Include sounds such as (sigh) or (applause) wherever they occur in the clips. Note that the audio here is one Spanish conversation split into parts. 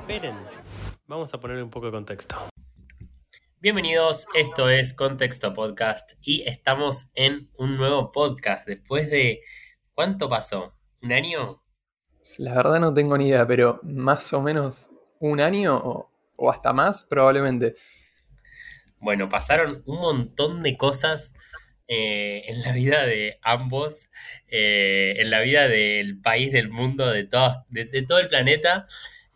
Esperen, vamos a poner un poco de contexto. Bienvenidos, esto es Contexto Podcast y estamos en un nuevo podcast después de... ¿Cuánto pasó? ¿Un año? La verdad no tengo ni idea, pero más o menos un año o, o hasta más probablemente. Bueno, pasaron un montón de cosas eh, en la vida de ambos, eh, en la vida del país, del mundo, de todo, de, todo el planeta.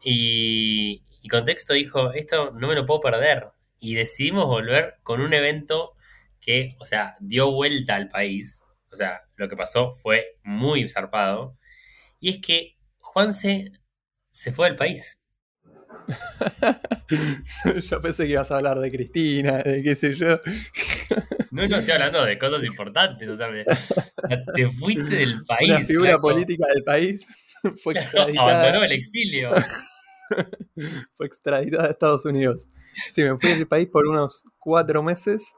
Y, y Contexto dijo, esto no me lo puedo perder. Y decidimos volver con un evento que, o sea, dio vuelta al país. O sea, lo que pasó fue muy zarpado. Y es que Juanse se fue del país. (laughs) yo pensé que ibas a hablar de Cristina, de qué sé yo. No, no estoy hablando de cosas importantes. O sea, me- te fuiste del país. Una figura política del país (laughs) fue (laughs) Abandonó extraditada, el exilio. fue extraditada a Estados Unidos. Sí, me fui del país por unos cuatro meses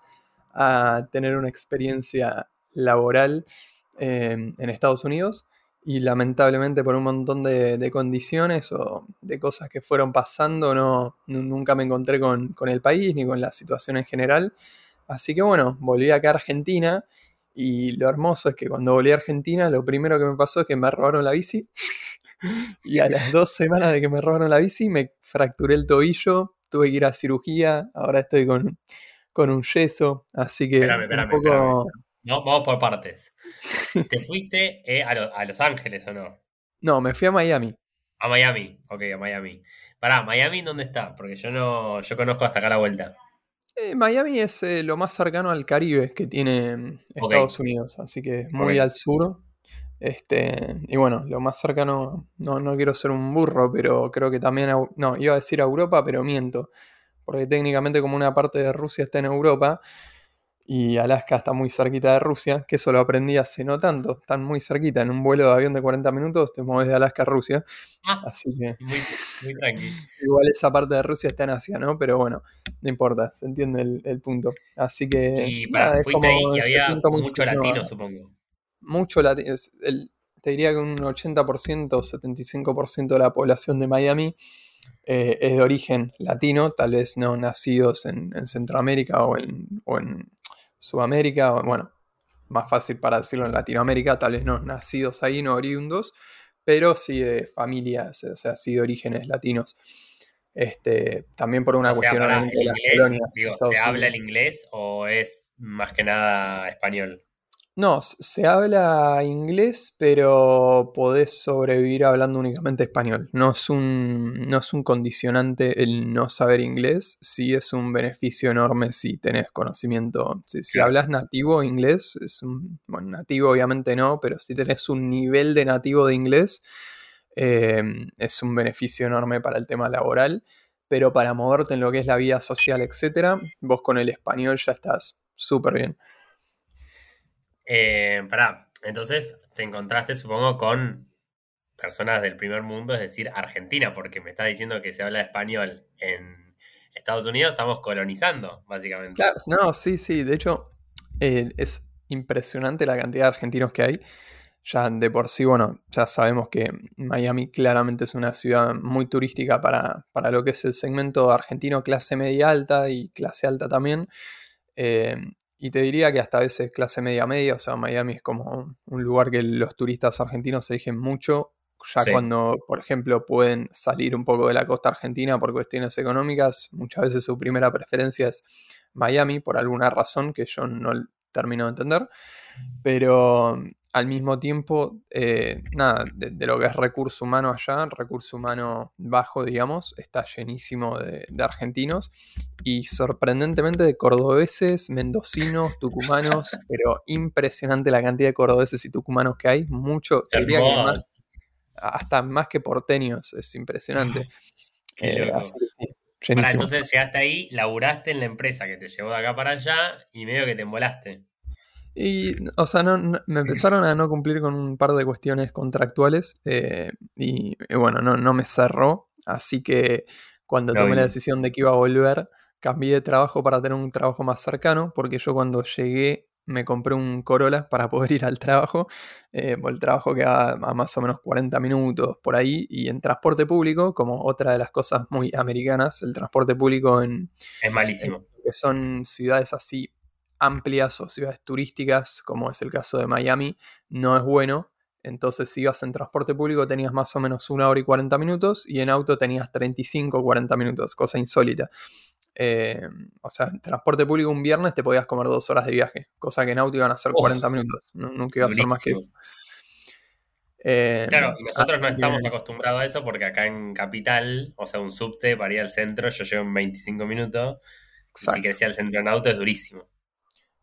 a tener una experiencia laboral eh, en Estados Unidos y lamentablemente por un montón de, de condiciones o de cosas que fueron pasando no, nu- nunca me encontré con, con el país ni con la situación en general. Así que bueno, volví acá a Argentina y lo hermoso es que cuando volví a Argentina lo primero que me pasó es que me robaron la bici (laughs) y a las dos semanas de que me robaron la bici me fracturé el tobillo, tuve que ir a cirugía, ahora estoy con, con un yeso, así que Espérame, un poco... espérame. No, vamos por partes. ¿Te fuiste eh, a, Lo- a Los Ángeles o no? No, me fui a Miami. A Miami. Ok, a Miami. Pará, ¿Miami dónde está? Porque yo no, yo conozco hasta acá la vuelta. Eh, Miami es eh, lo más cercano al Caribe que tiene mm. Estados Unidos, así que es muy al sur. Este, y bueno, lo más cercano, no, no quiero ser un burro, pero creo que también, no, iba a decir a Europa, pero miento, porque técnicamente como una parte de Rusia está en Europa y Alaska está muy cerquita de Rusia, que eso lo aprendí hace no tanto, están muy cerquita, en un vuelo de avión de 40 minutos te mueves de Alaska a Rusia, Ah, así que muy, muy tranqui. (laughs) igual esa parte de Rusia está en Asia, ¿no? Pero bueno, no importa, se entiende el, el punto. Así que... Y nada, es fuiste ahí y había mucho latino, supongo. mucho latino. Te diría que un 80% o 75% de la población de Miami eh, es de origen latino, tal vez no nacidos en, en Centroamérica o en, o en Sudamérica, bueno, más fácil para decirlo en Latinoamérica, tal vez no nacidos ahí, no oriundos, pero sí de familias, o sea, sí de orígenes latinos. Este, también por una O cuestión pará, obviamente, el de las inglés, colonias. digo, ¿se habla el inglés o es más que nada español? No, se habla inglés, pero podés sobrevivir hablando únicamente español. No es un, no es un condicionante el no saber inglés, sí es un beneficio enorme si tenés conocimiento. Si, hablas nativo inglés, es un, bueno, nativo obviamente no, pero si tenés un nivel de nativo de inglés, eh, es un beneficio enorme para el tema laboral. Pero para moverte en lo que es la vida social, etcétera, vos con el español ya estás súper bien. Eh, pará, entonces te encontraste, supongo, con personas del primer mundo, es decir, Argentina, porque me estás diciendo que se habla español en Estados Unidos, estamos colonizando, básicamente. Claro, no, sí, sí. De hecho, eh, es impresionante la cantidad de argentinos que hay. Ya de por sí, bueno, ya sabemos que Miami claramente es una ciudad muy turística para, para lo que es el segmento argentino clase media alta y clase alta también. Eh, y te diría que hasta a veces clase media media, o sea, Miami es como un lugar que los turistas argentinos eligen mucho, ya Sí. cuando, por ejemplo, pueden salir un poco de la costa argentina por cuestiones económicas, muchas veces su primera preferencia es Miami por alguna razón que yo no termino de entender, pero al mismo tiempo, eh, nada, de, de lo que es recurso humano allá, recurso humano bajo, digamos, está llenísimo de, de argentinos y sorprendentemente de cordobeses, mendocinos, tucumanos, (laughs) pero impresionante la cantidad de cordobeses y tucumanos que hay, mucho, diría que más, hasta más que porteños, es impresionante. (laughs) Eh, así que sí, entonces llegaste ahí, laburaste en la empresa que te llevó de acá para allá y medio que te embolaste. Y, o sea, no, no- me empezaron a no cumplir con un par de cuestiones contractuales eh, y, y bueno, no, no me cerró. Así que cuando No tomé la decisión de que iba a volver, cambié de trabajo para tener un trabajo más cercano, porque yo cuando llegué me compré un Corolla para poder ir al trabajo. Eh, el trabajo queda a más o menos 40 minutos por ahí. Y en transporte público, como otra de las cosas muy americanas, el transporte público en... Es malísimo. que son ciudades así amplias o ciudades turísticas, como es el caso de Miami, no es bueno. Entonces, si ibas en transporte público tenías más o menos una hora y 40 minutos y en auto tenías 35 o 40 minutos, cosa insólita. Eh, o sea, en transporte público un viernes te podías comer dos horas de viaje, cosa que en auto iban a ser 40 minutos, nunca iba a ser más que eso. Eh, claro, nosotros no estamos acostumbrados a eso porque acá en Capital, o sea, un subte para ir al centro, yo llevo en 25 minutos. Si querés ir al centro en auto es durísimo.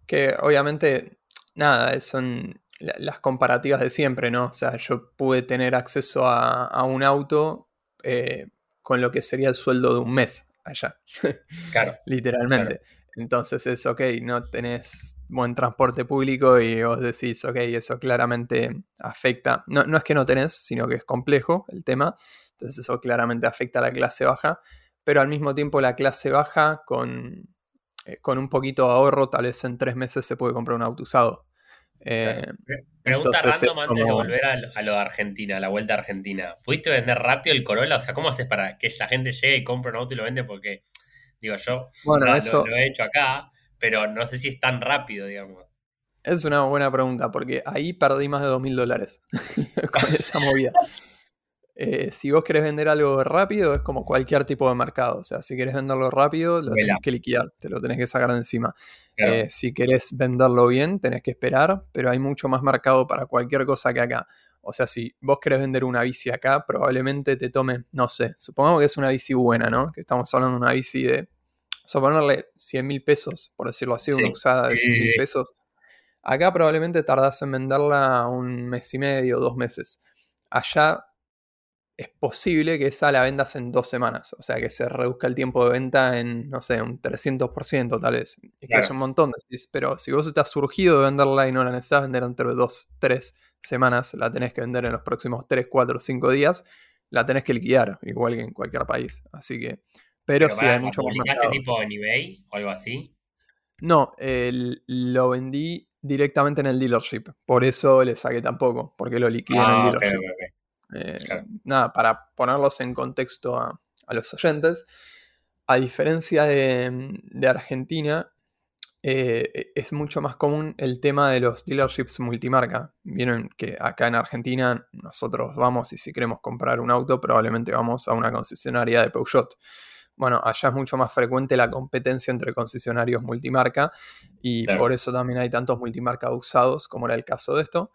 Que obviamente, nada, son las comparativas de siempre, ¿no? O sea, yo pude tener acceso a, un auto eh, con lo que sería el sueldo de un mes allá. (laughs) Claro. Literalmente. Entonces es, ok, no tenés buen transporte público y vos decís, ok, eso claramente afecta, no, no es que no tenés, sino que es complejo el tema, entonces eso claramente afecta a la clase baja, pero al mismo tiempo la clase baja con, eh, con un poquito de ahorro, tal vez en tres meses se puede comprar un auto usado. Eh, Pregunta random antes de volver a, lo de Argentina, a la vuelta a Argentina. ¿Pudiste vender rápido el Corolla? O sea, ¿cómo haces para que la gente llegue y compre un auto y lo vende? Porque, digo, yo bueno, eso... lo, he hecho acá, pero no sé si es tan rápido, digamos. Es una buena pregunta, porque ahí perdí más de dos mil dólares (laughs) con esa movida. Eh, si vos querés vender algo rápido, es como cualquier tipo de mercado. O sea, si querés venderlo rápido, lo tenés que liquidar, te lo tenés que sacar de encima. Eh, si querés venderlo bien, tenés que esperar, pero hay mucho más mercado para cualquier cosa que acá. O sea, si vos querés vender una bici acá, probablemente te tome, no sé, supongamos que es una bici buena, ¿no? Que estamos hablando de una bici de, o sea, ponerle 100 mil pesos, por decirlo así, una usada de 100 mil pesos. Acá probablemente tardás en venderla un mes y medio, dos meses. Allá es posible que esa la vendas en dos semanas. O sea, que se reduzca el tiempo de venta en, no sé, un 300% tal vez. Es que es un montón. Pero si vos estás surgido de venderla y no la necesitas vender entre dos, tres semanas, la tenés que vender en los próximos tres, cuatro, cinco días, la tenés que liquidar, igual que en cualquier país. Así que, pero, sí hay mucho más mercado. tipo en eBay o algo así? No, lo vendí directamente en el dealership. Por eso le saqué tan poco, porque lo liquidé en el ah, dealership. Eh, nada, para ponerlos en contexto a, los oyentes, a diferencia de, Argentina, eh, es mucho más común el tema de los dealerships multimarca. Vieron que acá en Argentina nosotros vamos y si queremos comprar un auto probablemente vamos a una concesionaria de Peugeot. Bueno, allá es mucho más frecuente la competencia entre concesionarios multimarca y por eso también hay tantos multimarca usados como era el caso de esto.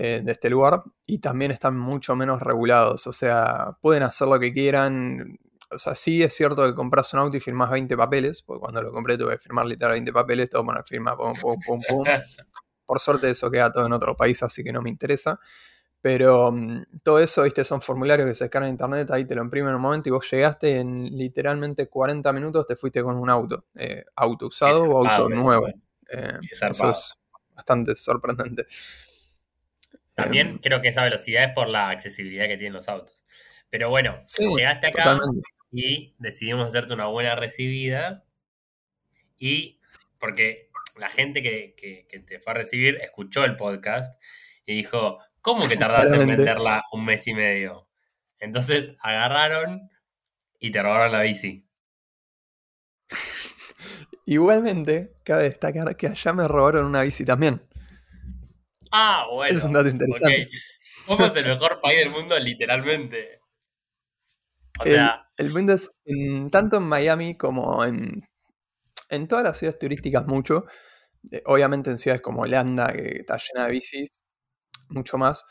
Eh, de este lugar y también están mucho menos regulados, o sea, pueden hacer lo que quieran. O sea, sí es cierto que compras un auto y firmas 20 papeles, porque cuando lo compré tuve que firmar literal 20 papeles, todo poner firma, pum, pum, pum, pum. (laughs) Por suerte eso queda todo en otro país, así que no me interesa. Pero mm, todo eso, viste, son formularios que se descargan en internet, ahí te lo imprimen en un momento y vos llegaste en literalmente 40 minutos, te fuiste con un auto, eh, auto usado o auto nuevo. Eh, eso es bastante sorprendente. También em, creo que esa velocidad es por la accesibilidad que tienen los autos. Pero bueno, llegaste acá y decidimos hacerte una buena recibida. Y porque la gente que, te fue a recibir escuchó el podcast y dijo, ¿cómo que (laughs) tardas en venderla un mes y medio? Entonces agarraron y te robaron la bici. (laughs) Igualmente, cabe destacar que allá me robaron una bici también. Ah, bueno. Es un dato interesante. Somos el mejor país del mundo, literalmente. O sea. El, mundo es tanto en Miami como en, en todas las ciudades turísticas, mucho. Eh, obviamente en ciudades como Holanda, que está llena de bicis, mucho más.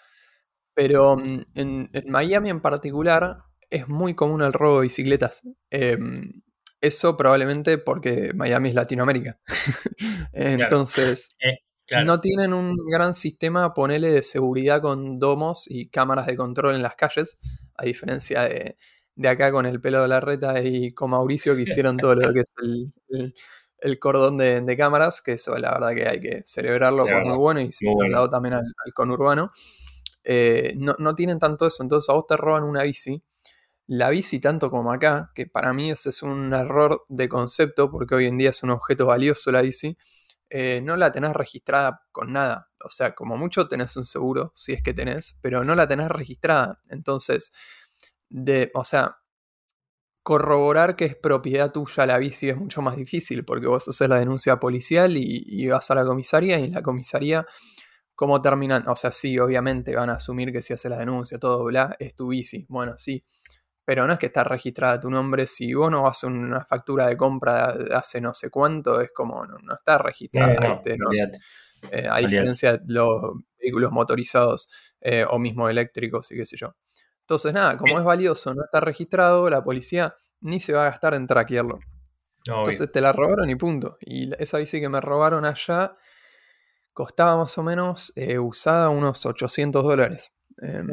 Pero mm, en, Miami en particular es muy común el robo de bicicletas. Em, eso probablemente porque Miami es Latinoamérica. (laughs) Entonces, eh, no tienen un gran sistema, ponele, de seguridad con domos y cámaras de control en las calles, a diferencia de, acá con el pelo de la reta y con Mauricio que hicieron todo lo que es el, cordón de, cámaras, que eso la verdad que hay que celebrarlo por muy bueno y se ha también al, conurbano. Eh, no, no, tienen tanto eso, entonces a vos te roban una bici. La bici, tanto como acá, que para mí ese es un error de concepto, porque hoy en día es un objeto valioso la bici, eh, no la tenés registrada con nada. O sea, como mucho tenés un seguro, si es que tenés, pero no la tenés registrada. Entonces, de, o sea, corroborar que es propiedad tuya la bici es mucho más difícil porque vos haces la denuncia policial y, vas a la comisaría y la comisaría, ¿cómo terminan? O sea, sí, obviamente van a asumir que si haces la denuncia, todo, bla, es tu bici. Bueno, sí, pero no es que está registrada tu nombre. Si vos no vas a una factura de compra de hace no sé cuánto, es como no, está registrada. Eh, a diferencia de los vehículos motorizados eh, o mismo eléctricos y qué sé yo. Entonces, nada, como es valioso, no está registrado, la policía ni se va a gastar en traquearlo. Entonces te la robaron y punto. Y esa bici que me robaron allá costaba más o menos eh, usada unos 800 dólares. Em,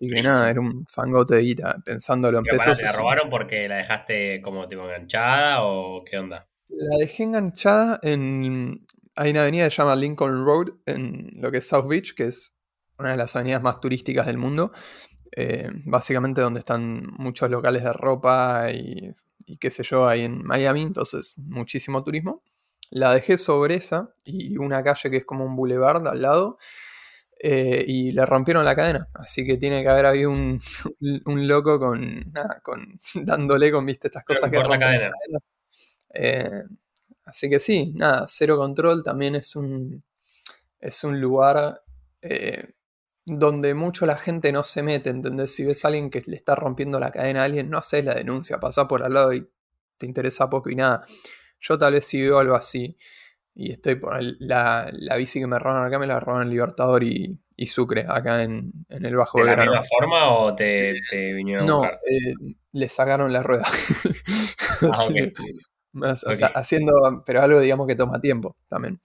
y que nada, era un fangote de guita, pensándolo en pesos. ¿Te la robaron porque la dejaste como tipo enganchada o qué onda? La dejé enganchada en. Hay una avenida que se llama Lincoln Road en lo que es South Beach, que es una de las avenidas más turísticas del mundo. Eh, básicamente donde están muchos locales de ropa y, y qué sé yo, ahí en Miami, entonces muchísimo turismo. La dejé sobre esa y una calle que es como un boulevard al lado. Eh, y le rompieron la cadena. Así que tiene que haber habido un, (laughs) loco con, con (laughs) dándole con viste estas cosas que la cadena. Eh, así que sí, nada, cero control también es un es un lugar eh, donde mucho la gente no se mete, ¿entendés? Si ves a alguien que le está rompiendo la cadena a alguien, no haces la denuncia, pasa por al lado y te interesa poco y nada. Yo tal vez si veo algo así y estoy por la, la bici que me roban acá, me la roban en Libertador y, Sucre, acá en, el Bajo ¿De la misma forma o te, te vinieron no, a? Eh, le sacaron la rueda. ah, (laughs) o sea, haciendo, pero algo digamos que toma tiempo también.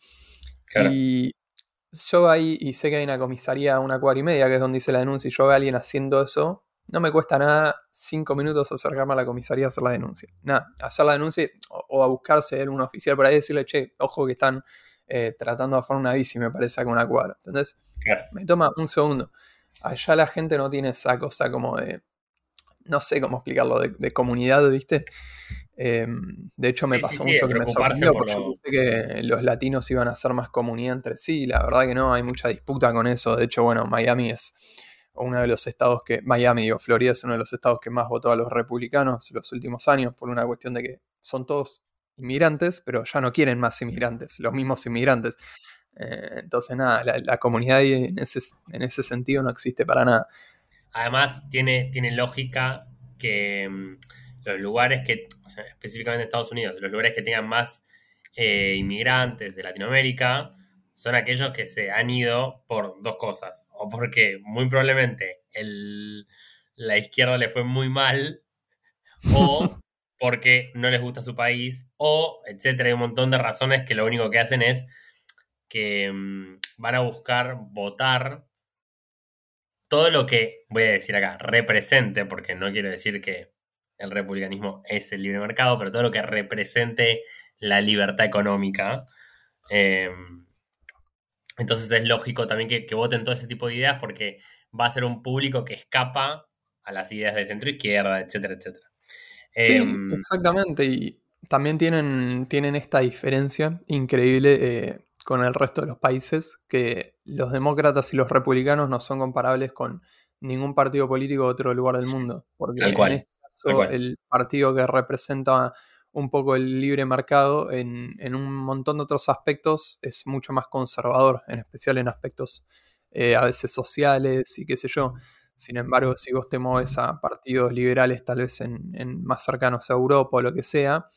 Y yo ahí, y sé que hay una comisaría a una cuadra y media, que es donde hice la denuncia, y yo veo a alguien haciendo eso, no me cuesta nada cinco minutos acercarme a la comisaría a hacer la denuncia. Nada, hacer la denuncia o, a buscarse algún oficial por ahí y decirle, che, ojo que están eh, tratando de hacer una bici, me parece, con una cuadra. ¿Entendés? Me toma un segundo. Allá la gente no tiene esa cosa como de. No sé cómo explicarlo, de, comunidad, ¿viste? Em, de hecho, me pasó mucho que me sorprendió porque yo pensé que los latinos iban a ser más comunidad entre sí. La verdad que no, hay mucha disputa con eso. De hecho, bueno, Miami es uno de los estados que, Miami o Florida es uno de los estados que más votó a los republicanos los últimos años por una cuestión de que son todos inmigrantes, pero ya no quieren más inmigrantes, los mismos inmigrantes. Eh, entonces, nada, la, comunidad en ese, en ese sentido no existe para nada. Además, tiene, tiene lógica que mm, los lugares que, o específicamente Estados Unidos, los lugares que tengan más eh, inmigrantes de Latinoamérica, son aquellos que se han ido por dos cosas. O porque muy probablemente la izquierda le fue muy mal, o (laughs) porque no les gusta su país, o etcétera. Hay un montón de razones que lo único que hacen es que mm, van a buscar votar todo lo que, voy a decir acá, represente, porque no quiero decir que el republicanismo es el libre mercado, pero todo lo que represente la libertad económica. Eh, entonces es lógico también que, voten todo ese tipo de ideas porque va a ser un público que escapa a las ideas de centro izquierda, etcétera, etcétera. Sí, em, exactamente. Y también tienen, tienen esta diferencia increíble eh, con el resto de los países, que los demócratas y los republicanos no son comparables con ningún partido político de otro lugar del mundo. Porque en este caso, el partido que representa un poco el libre mercado en, un montón de otros aspectos es mucho más conservador, en especial en aspectos eh, a veces sociales y qué sé yo. Sin embargo, si vos te mueves a partidos liberales tal vez en, más cercanos a Europa o lo que sea,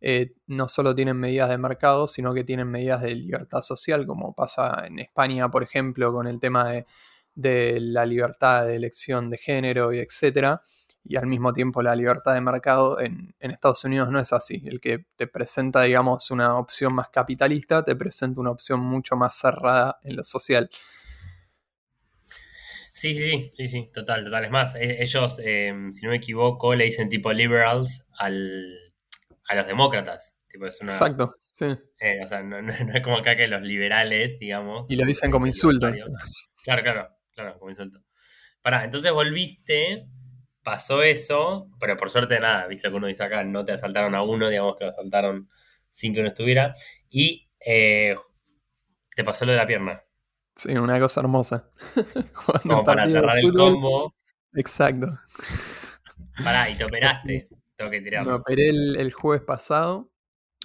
eh, no solo tienen medidas de mercado, sino que tienen medidas de libertad social, como pasa en España, por ejemplo, con el tema de, de la libertad de elección de género y etcétera y al mismo tiempo la libertad de mercado en, Estados Unidos no es así. El que te presenta, digamos, una opción más capitalista, te presenta una opción mucho más cerrada en lo social. Sí, sí, sí, sí, sí, total, total. Es más, e, ellos, em, si no me equivoco, le dicen tipo liberals al, a los demócratas. Exacto, sí. Eh, o sea, no, es como acá que los liberales, digamos. Y lo dicen como insulto. Claro, claro, claro, como insulto. Pará, entonces volviste pasó eso, pero por suerte nada, viste lo que uno dice acá, no te asaltaron a uno, digamos que lo asaltaron sin que uno estuviera. Y eh, te pasó lo de la pierna. Sí, una cosa hermosa. (laughs) Como para cerrar el combo. Exacto. Pará, y te operaste. Tengo que Me tirarlo. operé el, el jueves pasado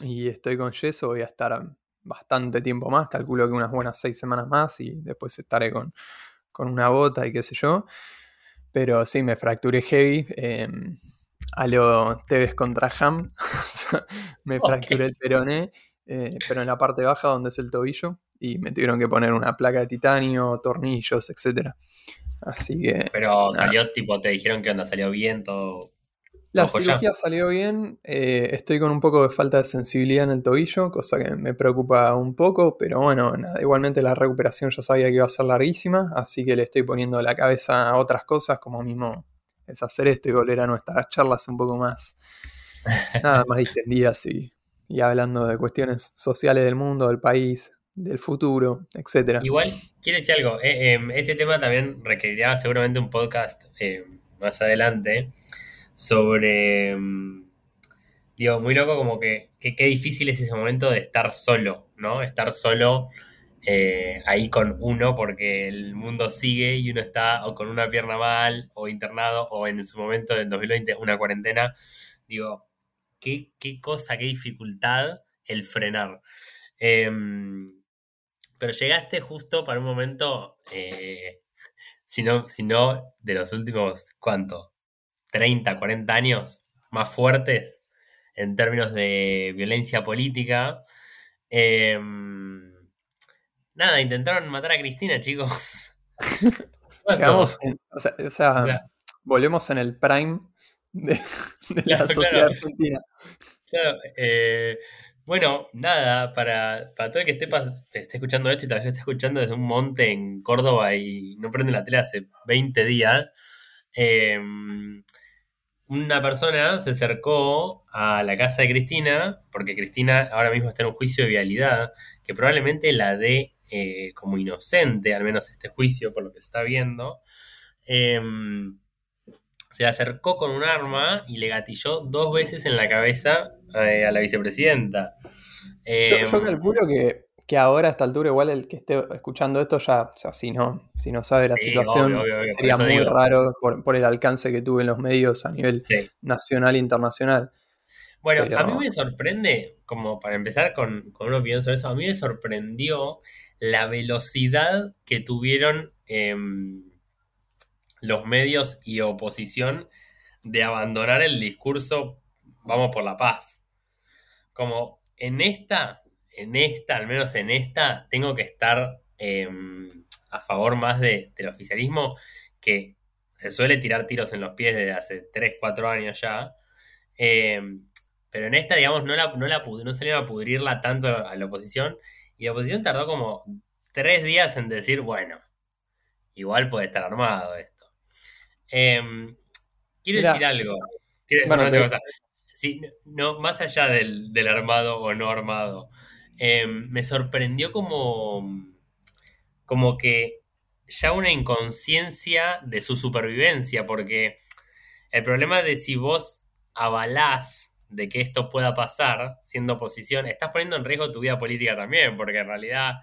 y estoy con yeso. Voy a estar bastante tiempo más. Calculo que unas buenas seis semanas más y después estaré con, con una bota y qué sé yo. Pero sí, me fracturé heavy. eh, a lo Tevez contra Ham. (laughs) Me fracturé el peroné, eh, pero en la parte baja donde es el tobillo. Y me tuvieron que poner una placa de titanio, tornillos, etc. Así que Pero salió, tipo, te dijeron que onda, salió bien todo. La Ojo ya. cirugía salió bien. eh, estoy con un poco de falta de sensibilidad en el tobillo, cosa que me preocupa un poco, pero bueno, nada, igualmente la recuperación ya sabía que iba a ser larguísima, así que le estoy poniendo la cabeza a otras cosas, como mismo es hacer esto y volver a nuestras charlas un poco más, (laughs) nada más distendidas y, y hablando de cuestiones sociales del mundo, del país, del futuro, etcétera. Igual, quiero decir algo. eh, eh, este tema también requerirá seguramente un podcast eh, más adelante sobre. mm, digo, muy loco, como que, qué difícil es ese momento de estar solo, ¿no? Estar solo eh, ahí con uno porque el mundo sigue y uno está o con una pierna mal, o internado, o en su momento en 2020 una cuarentena. Digo, qué, qué cosa, qué dificultad el frenar. Em, pero llegaste justo para un momento, eh, si no de los últimos, ¿cuánto? 30, 40 años más fuertes en términos de violencia política. Em, nada, intentaron matar a Cristina, chicos. (laughs) O sea, o volvemos en el prime de, de Claro, la sociedad claro. argentina. Claro, eh, bueno, nada, para, para todo el que esté, esté escuchando esto y tal vez esté escuchando desde un monte en Córdoba y no prende la tele hace 20 días, eh, una persona se acercó a la casa de Cristina, porque Cristina ahora mismo está en un juicio de vialidad, que probablemente la dé eh, como inocente, al menos este juicio, por lo que se está viendo. Eh, se le acercó con un arma y le gatilló dos veces en la cabeza eh, a la vicepresidenta. Yo, yo calculo que, que ahora a esta altura, igual el que esté escuchando esto ya, o sea, si no, si no sabe la Sí, situación, obvio, obvio, obvio, por sería muy digo. raro por, por el alcance que tuve en los medios a nivel sí. nacional e internacional. Bueno, Pero- a mí me sorprende, como para empezar con, con una opinión sobre eso, a mí me sorprendió la velocidad que tuvieron em, los medios y oposición de abandonar el discurso vamos por la paz. Como en esta, en esta, al menos en esta, tengo que estar em, a favor más de- del oficialismo que se suele tirar tiros en los pies desde hace 3, 4 años ya. Em, pero en esta, digamos, no, la, no, la, no salieron a pudrirla tanto a la oposición. Y la oposición tardó como tres días en decir, bueno, igual puede estar armado esto. Em, quiero decir algo. Quiero- Bueno, no, te- otra cosa. Sí, no, más allá del, del armado o no armado, em, me sorprendió como, como que ya una inconsciencia de su supervivencia, porque el problema de si vos avalás de que esto pueda pasar siendo oposición, estás poniendo en riesgo tu vida política también, porque en realidad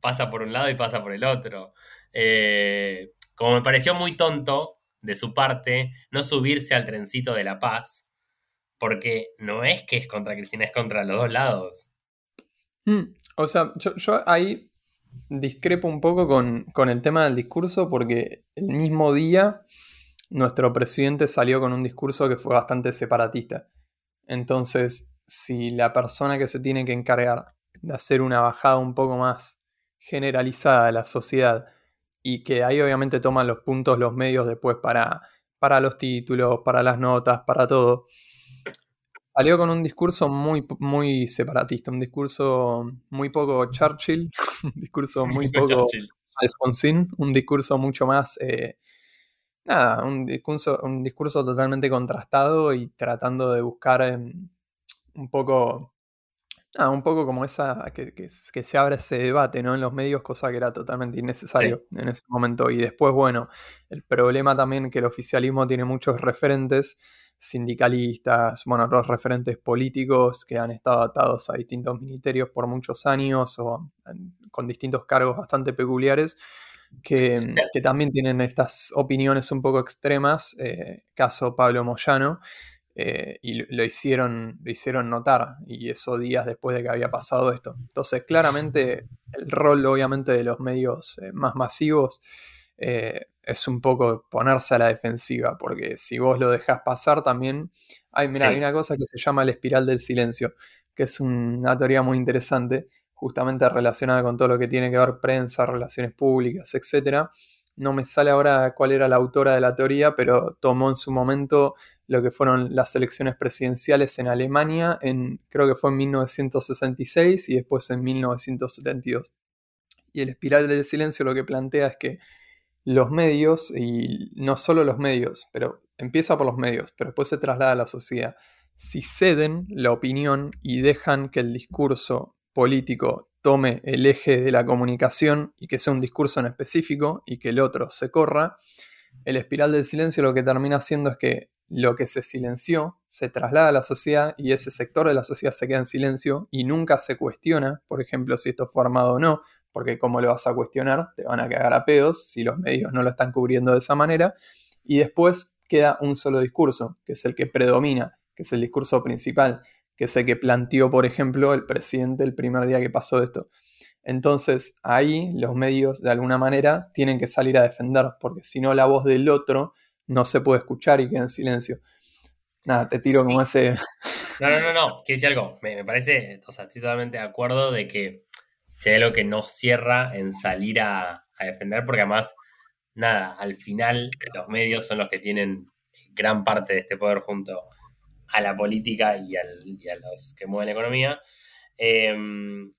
pasa por un lado y pasa por el otro. Eh, como me pareció muy tonto de su parte no subirse al trencito de la paz, porque no es que es contra Cristina, es contra los dos lados. Mm, O sea, yo, ahí discrepo un poco con, con el tema del discurso porque el mismo día nuestro presidente salió con un discurso que fue bastante separatista. Entonces, si la persona que se tiene que encargar de hacer una bajada un poco más generalizada de la sociedad y que ahí obviamente toman los puntos los medios después para, para los títulos, para las notas, para todo, salió con un discurso muy, muy separatista, un discurso muy poco Churchill, (laughs) un discurso muy poco. Alfonsín, un discurso mucho más, eh, nada, un discurso, un discurso totalmente contrastado y tratando de buscar em, un poco, un poco como esa, que, que, que se abra ese debate, ¿no? En los medios, cosa que era totalmente innecesario en ese momento. Y después, bueno, el problema también que el oficialismo tiene muchos referentes sindicalistas, bueno, los referentes políticos que han estado atados a distintos ministerios por muchos años o con distintos cargos bastante peculiares, que, también tienen estas opiniones un poco extremas, eh, caso Pablo Moyano, eh, y lo hicieron, lo hicieron notar, y eso días después de que había pasado esto. Entonces, claramente, el rol, obviamente, de los medios eh, más masivos eh, es un poco ponerse a la defensiva, porque si vos lo dejás pasar también. Hay, mira, hay una cosa que se llama la espiral del silencio, que es una teoría muy interesante, justamente relacionada con todo lo que tiene que ver prensa, relaciones públicas, etc. No me sale ahora cuál era la autora de la teoría, pero tomó en su momento lo que fueron las elecciones presidenciales en Alemania, en, creo que fue en 1966 y después en 1972. Y el espiral del silencio lo que plantea es que los medios, y no solo los medios, pero empieza por los medios, pero después se traslada a la sociedad, si ceden la opinión y dejan que el discurso político tome el eje de la comunicación y que sea un discurso en específico y que el otro se corra, el espiral del silencio lo que termina haciendo es que lo que se silenció se traslada a la sociedad y ese sector de la sociedad se queda en silencio y nunca se cuestiona, por ejemplo, si esto fue armado o no, porque ¿cómo lo vas a cuestionar? Te van a cagar a pedos si los medios no lo están cubriendo de esa manera. Y después queda un solo discurso, que es el que predomina, que es el discurso principal, que es el que planteó, por ejemplo, el presidente el primer día que pasó esto. Entonces ahí los medios de alguna manera tienen que salir a defender, porque si no la voz del otro no se puede escuchar y queda en silencio. Nada, te tiro como ese... No, no, no, no, quiero decir algo. Me, parece, o sea, estoy totalmente de acuerdo de que hay algo que no cierra en salir a, defender, porque además, nada, al final los medios son los que tienen gran parte de este poder junto a la política y, a los que mueven la economía. Em,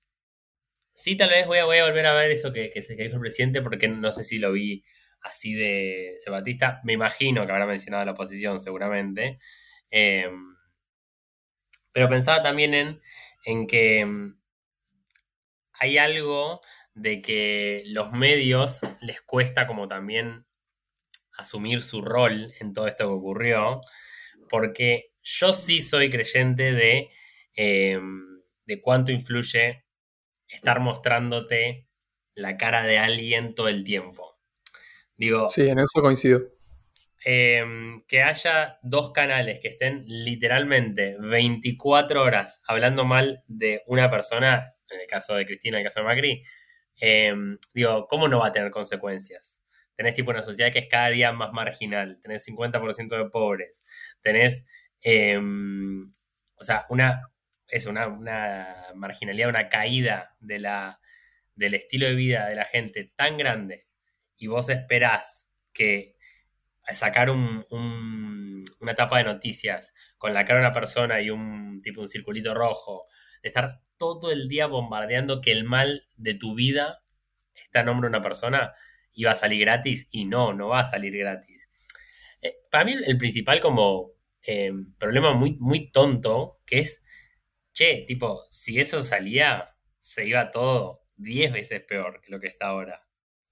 sí, tal vez voy a, voy a volver a ver eso que, que, dijo el presidente, porque no sé si lo vi así de Sebatista. Me imagino que habrá mencionado la oposición, seguramente. Em, pero pensaba también en, en que em, hay algo de que los medios les cuesta como también asumir su rol en todo esto que ocurrió, porque yo sí soy creyente de, em, de cuánto influye estar mostrándote la cara de alguien todo el tiempo. Digo, sí, en eso coincido. Em, que haya dos canales que estén literalmente 24 horas hablando mal de una persona en el caso de Cristina, en el caso de Macri, em, digo, ¿cómo no va a tener consecuencias? Tenés tipo una sociedad que es cada día más marginal, tenés 50% de pobres, tenés, em, o sea, una, es una, marginalidad, una caída de la, del estilo de vida de la gente tan grande y vos esperás que sacar un, una tapa de noticias con la cara de una persona y un tipo un circulito rojo, de estar todo el día bombardeando que el mal de tu vida está en nombre de una persona y va a salir gratis y no, no va a salir gratis. Eh, para mí el principal como eh, problema muy, muy tonto, que es, che, tipo, si eso salía, se iba todo 10 veces peor que lo que está ahora.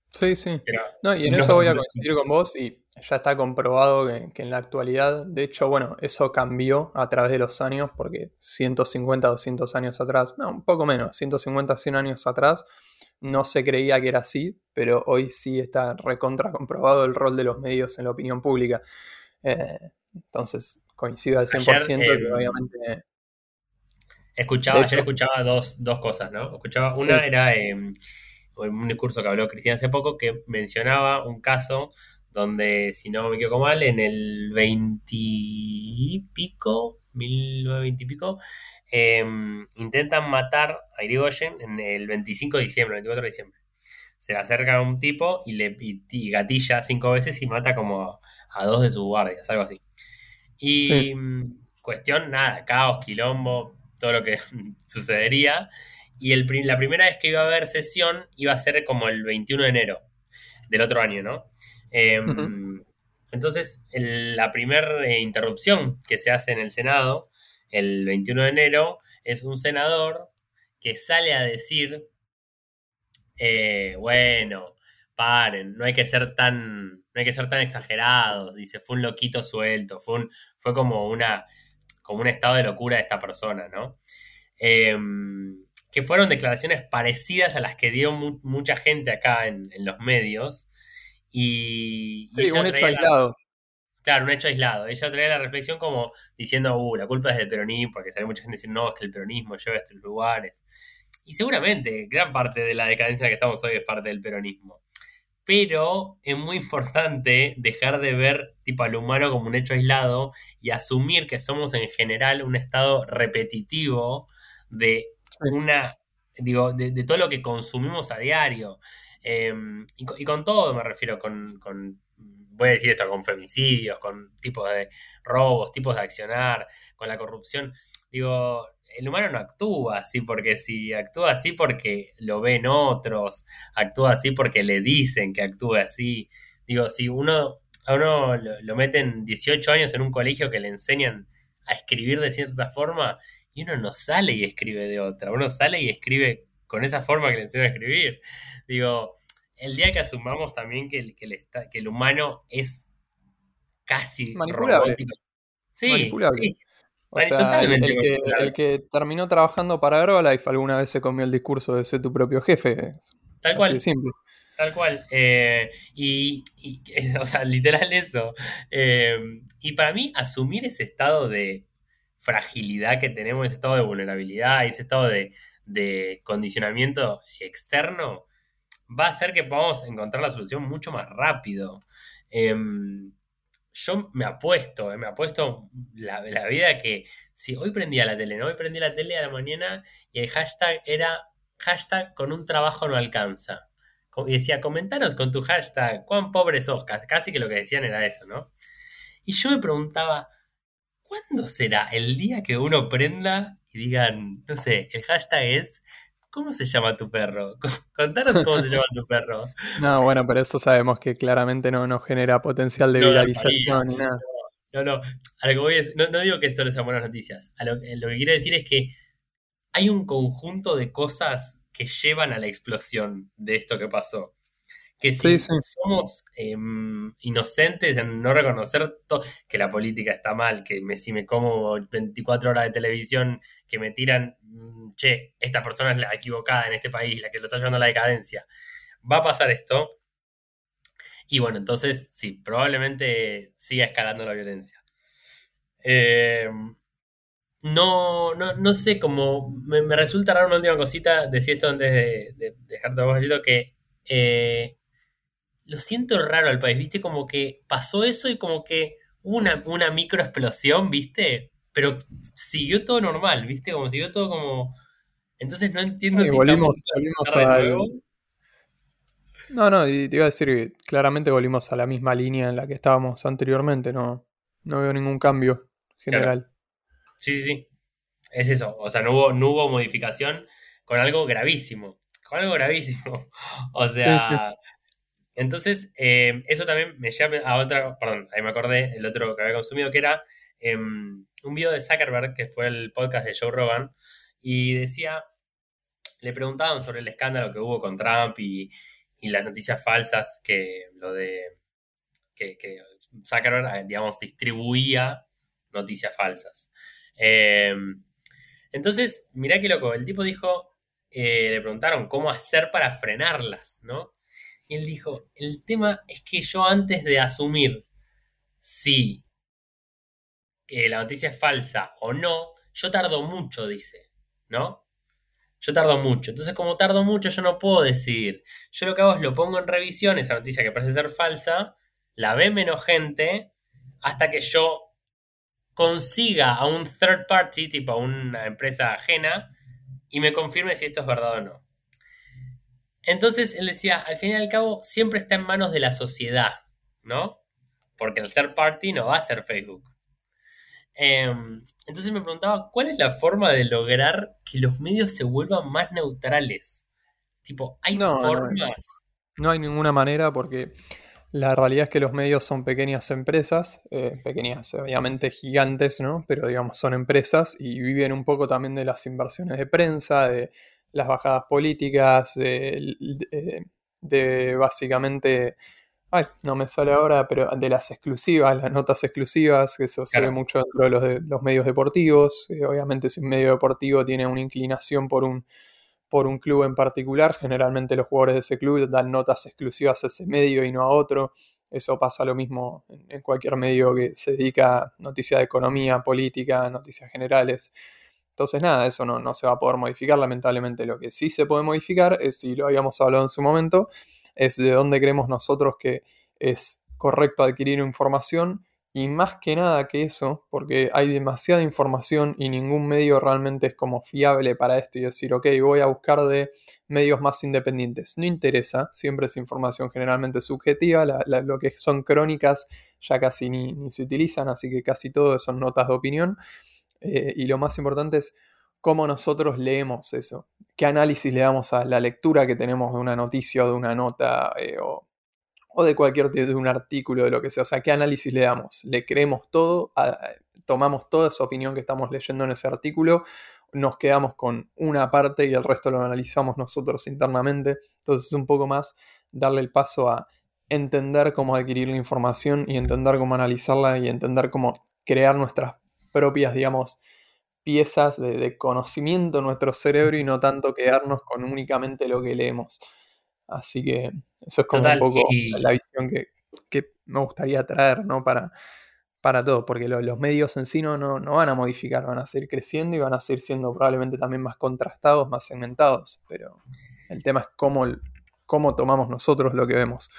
Sí, sí. no, y en eso voy a coincidir con vos y ya está comprobado que, en la actualidad, de hecho, bueno, eso cambió a través de los años, porque 150, 200 años atrás, no, un poco menos, 150, 100 años atrás, no se creía que era así, pero hoy sí está recontra comprobado el rol de los medios en la opinión pública. Eh, entonces, coincido al 100% que obviamente... Escuchaba, ayer escuchaba dos, cosas, ¿no? Escuchaba, una era eh, un discurso que habló Cristina hace poco que mencionaba un caso donde, si no me equivoco mal, en el 20 y pico, 1920 y pico, intentan matar a Irigoyen en el 25 de diciembre, 24 de diciembre. Se le acerca a un tipo y le gatilla cinco veces y mata como a dos de sus guardias, algo así. Y mm, cuestión, nada, caos, quilombo, todo lo que (laughs) sucedería. Y el, la primera vez que iba a haber sesión iba a ser como el 21 de enero del otro año, ¿no? Em, entonces, la primera interrupción que se hace en el Senado, el 21 de enero, es un senador que sale a decir, eh, bueno, paren, no hay que ser tan, no hay que ser tan exagerados, dice, fue un loquito suelto, fue, fue como, una, como un estado de locura de esta persona, ¿no? Em, que fueron declaraciones parecidas a las que dio mucha gente acá en, los medios. Y, sí, un hecho aislado. Claro, un hecho aislado. Ella trae la reflexión como diciendo, uh, la culpa es del peronismo, porque sale mucha gente diciendo, no, es que el peronismo lleva a estos lugares. Y seguramente gran parte de la decadencia que estamos hoy es parte del peronismo. Pero es muy importante dejar de ver tipo al humano como un hecho aislado y asumir que somos en general un estado repetitivo de una, digo, de, todo lo que consumimos a diario. Em, y, con todo me refiero, con voy a decir esto, con femicidios, con tipos de robos, tipos de accionar, con la corrupción. Digo, el humano no actúa así porque si actúa así porque lo ven otros, actúa así porque le dicen que actúe así. Digo, si uno a uno lo, meten 18 años en un colegio que le enseñan a escribir de cierta forma y uno no sale y escribe de otra, uno sale y escribe con esa forma que le enseñan a escribir. Digo, el día que asumamos también que el, que el, que el humano es casi manipulable. Sí, manipulable. O sea, el, que, terminó trabajando para Herbalife alguna vez se comió el discurso de ser tu propio jefe. Tal cual. simple. Tal cual. Eh, y, (laughs) o sea, literal eso. Eh, y para mí, asumir ese estado de fragilidad que tenemos, ese estado de vulnerabilidad, ese estado de, de condicionamiento externo, va a hacer que podamos encontrar la solución mucho más rápido. Em, yo me apuesto, eh, me apuesto la, la, vida que si hoy prendía la tele, ¿no? Hoy prendí la tele a la mañana y el hashtag era hashtag con un trabajo no alcanza. Y decía, comentanos con tu hashtag, cuán pobre sos. Casi que lo que decían era eso, ¿no? Y yo me preguntaba, ¿cuándo será el día que uno prenda y digan, no sé, el hashtag es ¿Cómo se llama tu perro? (laughs) Contanos cómo se llama tu perro. (laughs) No, bueno, pero eso sabemos que claramente no, no genera potencial de viralización ni nada. No, no, a lo que voy es, no, digo que solo sean buenas noticias. lo, lo que quiero decir es que hay un conjunto de cosas que llevan a la explosión de esto que pasó que si somos em, inocentes en no reconocer que la política está mal, que me, si me como 24 horas de televisión, que me tiran, mm, che, esta persona es la equivocada en este país, la que lo está llevando a la decadencia, va a pasar esto. Y bueno, entonces sí, probablemente siga escalando la violencia. Em, no, no, no sé cómo. Me, resulta raro una última cosita. Decía esto antes de, de dejarte un que eh, lo siento raro al país, ¿viste? Como que pasó eso y como que hubo una, una micro explosión, ¿viste? Pero siguió todo normal, ¿viste? Como siguió todo como... Entonces no entiendo si volvimos, volvimos No, no, te iba a decir que claramente volvimos a la misma línea en la que estábamos anteriormente, no, no veo ningún cambio general. Sí, sí, sí. Es eso, o sea, no hubo, no hubo modificación con algo gravísimo, con algo gravísimo. (laughs) O sea, entonces, eh, eso también me llama a otra, perdón, ahí me acordé, el otro que había consumido, que era em, un video de Zuckerberg, que fue el podcast de Joe Rogan, y decía, le preguntaban sobre el escándalo que hubo con Trump y, las noticias falsas, que lo de que, Zuckerberg, eh, digamos, distribuía noticias falsas. Em, entonces, mirá qué loco, el tipo dijo, eh, le preguntaron cómo hacer para frenarlas, ¿no? Y él dijo, el tema es que yo antes de asumir si que la noticia es falsa o no, yo tardo mucho, dice, ¿no? Yo tardo mucho. Entonces, como tardo mucho, yo no puedo decidir. Yo lo que hago es lo pongo en revisión, esa noticia que parece ser falsa, la ve menos gente, hasta que yo consiga a un third party, tipo a una empresa ajena, y me confirme si esto es verdad o no. Entonces él decía, al fin y al cabo, siempre está en manos de la sociedad, ¿no? Porque el third party no va a ser Facebook. Em, entonces me preguntaba, ¿cuál es la forma de lograr que los medios se vuelvan más neutrales? Tipo, ¿hay formas? No, hay ninguna manera porque la realidad es que los medios son pequeñas empresas, eh, pequeñas, obviamente gigantes, ¿no? Pero digamos, son empresas y viven un poco también de las inversiones de prensa, de, las bajadas políticas, de, de básicamente Ay, no me sale ahora, pero de las exclusivas, las notas exclusivas, que eso se ve mucho dentro de los, de, los medios deportivos. Eh, obviamente, si un medio deportivo tiene una inclinación por un, por un club en particular, generalmente los jugadores de ese club dan notas exclusivas a ese medio y no a otro. Eso pasa lo mismo en, cualquier medio que se dedica a noticias de economía, política, noticias generales. Entonces, nada, eso no, no se va a poder modificar, lamentablemente. Lo que sí se puede modificar es, si lo habíamos hablado en su momento, es de dónde creemos nosotros que es correcto adquirir información y más que nada que eso, porque hay demasiada información y ningún medio realmente es como fiable para esto y decir, ok, voy a buscar de medios más independientes. No interesa, siempre es información generalmente subjetiva, lo que son crónicas ya casi ni, se utilizan, así que casi todo son notas de opinión. Eh, y lo más importante es cómo nosotros leemos eso, qué análisis le damos a la lectura que tenemos de una noticia o de una nota eh, o, de cualquier de un artículo, de lo que sea, o sea, qué análisis le damos, le creemos todo, tomamos toda esa opinión que estamos leyendo en ese artículo, nos quedamos con una parte y el resto lo analizamos nosotros internamente, entonces es un poco más darle el paso a entender cómo adquirir la información y entender cómo analizarla y entender cómo crear nuestras propias, digamos, piezas de, conocimiento en nuestro cerebro y no tanto quedarnos con únicamente lo que leemos. Así que eso es como un poco la visión que, me gustaría traer, ¿no? Para, para todo, porque los medios en sí no, no, van a modificar, van a seguir creciendo y van a seguir siendo probablemente también más contrastados, más segmentados, pero el tema es cómo, cómo tomamos nosotros lo que vemos.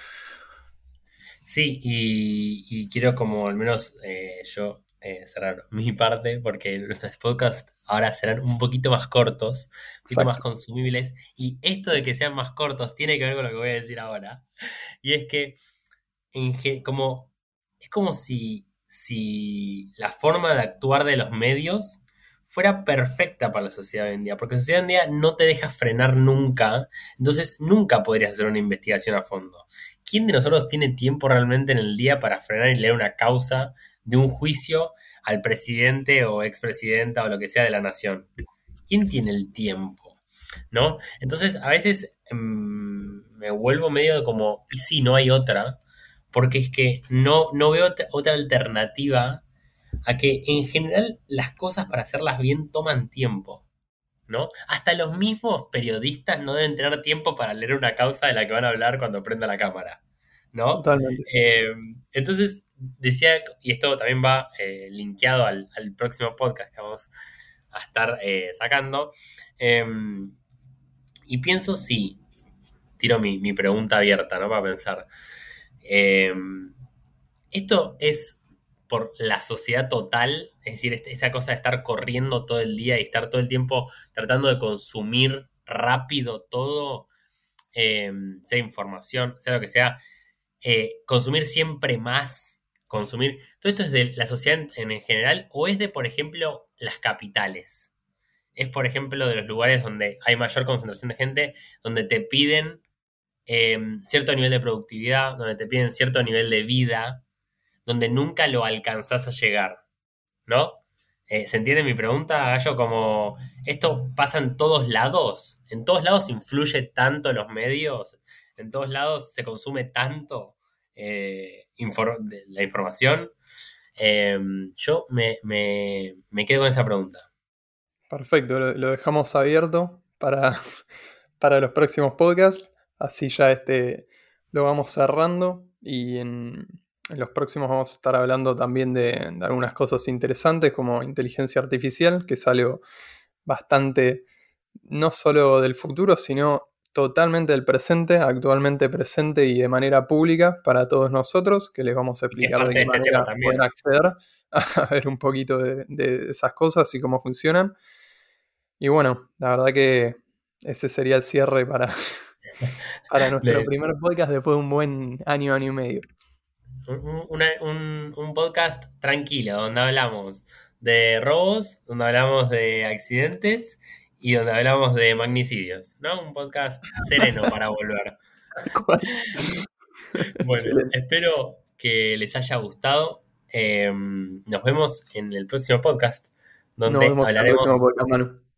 Sí, y, quiero como al menos eh, yo eh, cerrar (laughs) mi parte porque nuestros podcasts ahora serán un poquito más cortos, un poquito más consumibles. Y esto de que sean más cortos tiene que ver con lo que voy a decir ahora. Y es que en, como, es como si, si la forma de actuar de los medios fuera perfecta para la sociedad hoy en día, porque la sociedad hoy en día no te deja frenar nunca, entonces nunca podrías hacer una investigación a fondo. ¿Quién de nosotros tiene tiempo realmente en el día para frenar y leer una causa de un juicio al presidente o expresidenta o lo que sea de la nación. ¿Quién tiene el tiempo? ¿No? Entonces, a veces em, me vuelvo medio como, y si no hay otra, porque es que no, no veo otra alternativa a que en general las cosas para hacerlas bien toman tiempo. ¿no? Hasta los mismos periodistas no deben tener tiempo para leer una causa de la que van a hablar cuando prenda la cámara, ¿no? Totalmente. Em, entonces, decía, y esto también va eh, linkeado al, próximo podcast que vamos a estar eh, sacando, em, y pienso si, tiro mi, pregunta abierta, ¿no? Para pensar, em, esto es por la sociedad total, es decir, este, esta cosa de estar corriendo todo el día y estar todo el tiempo tratando de consumir rápido todo, em, sea información, sea lo que sea, eh, consumir siempre más consumir. ¿Todo esto es de la sociedad en, general o es de, por ejemplo, las capitales? Es, por ejemplo, de los lugares donde hay mayor concentración de gente, donde te piden em, cierto nivel de productividad, donde te piden cierto nivel de vida, donde nunca lo alcanzás a llegar, ¿no? Eh, ¿Se entiende mi pregunta, Gallo? Como, ¿esto pasa en todos lados? ¿En todos lados influye tanto los medios? ¿En todos lados se consume tanto? Eh, la información. Em, yo me, quedo con esa pregunta. Perfecto, lo, dejamos abierto para, (laughs) para los próximos podcasts. Así ya este lo vamos cerrando y en, los próximos vamos a estar hablando también de, de, algunas cosas interesantes como inteligencia artificial, que es algo bastante no solo del futuro, sino totalmente del presente, actualmente presente y de manera pública para todos nosotros, que les vamos a explicar de qué este manera pueden acceder a (laughs) ver un poquito de, esas cosas y cómo funcionan. Y bueno, la verdad que ese sería el cierre para, (laughs) para nuestro primer podcast después de un buen año, año y medio. Un, un, podcast tranquilo, donde hablamos de robos, donde hablamos de accidentes y donde hablamos de magnicidios, ¿no? Un podcast sereno para volver. (laughs) bueno, espero que les haya gustado. Eh, nos vemos en el próximo podcast, donde hablaremos.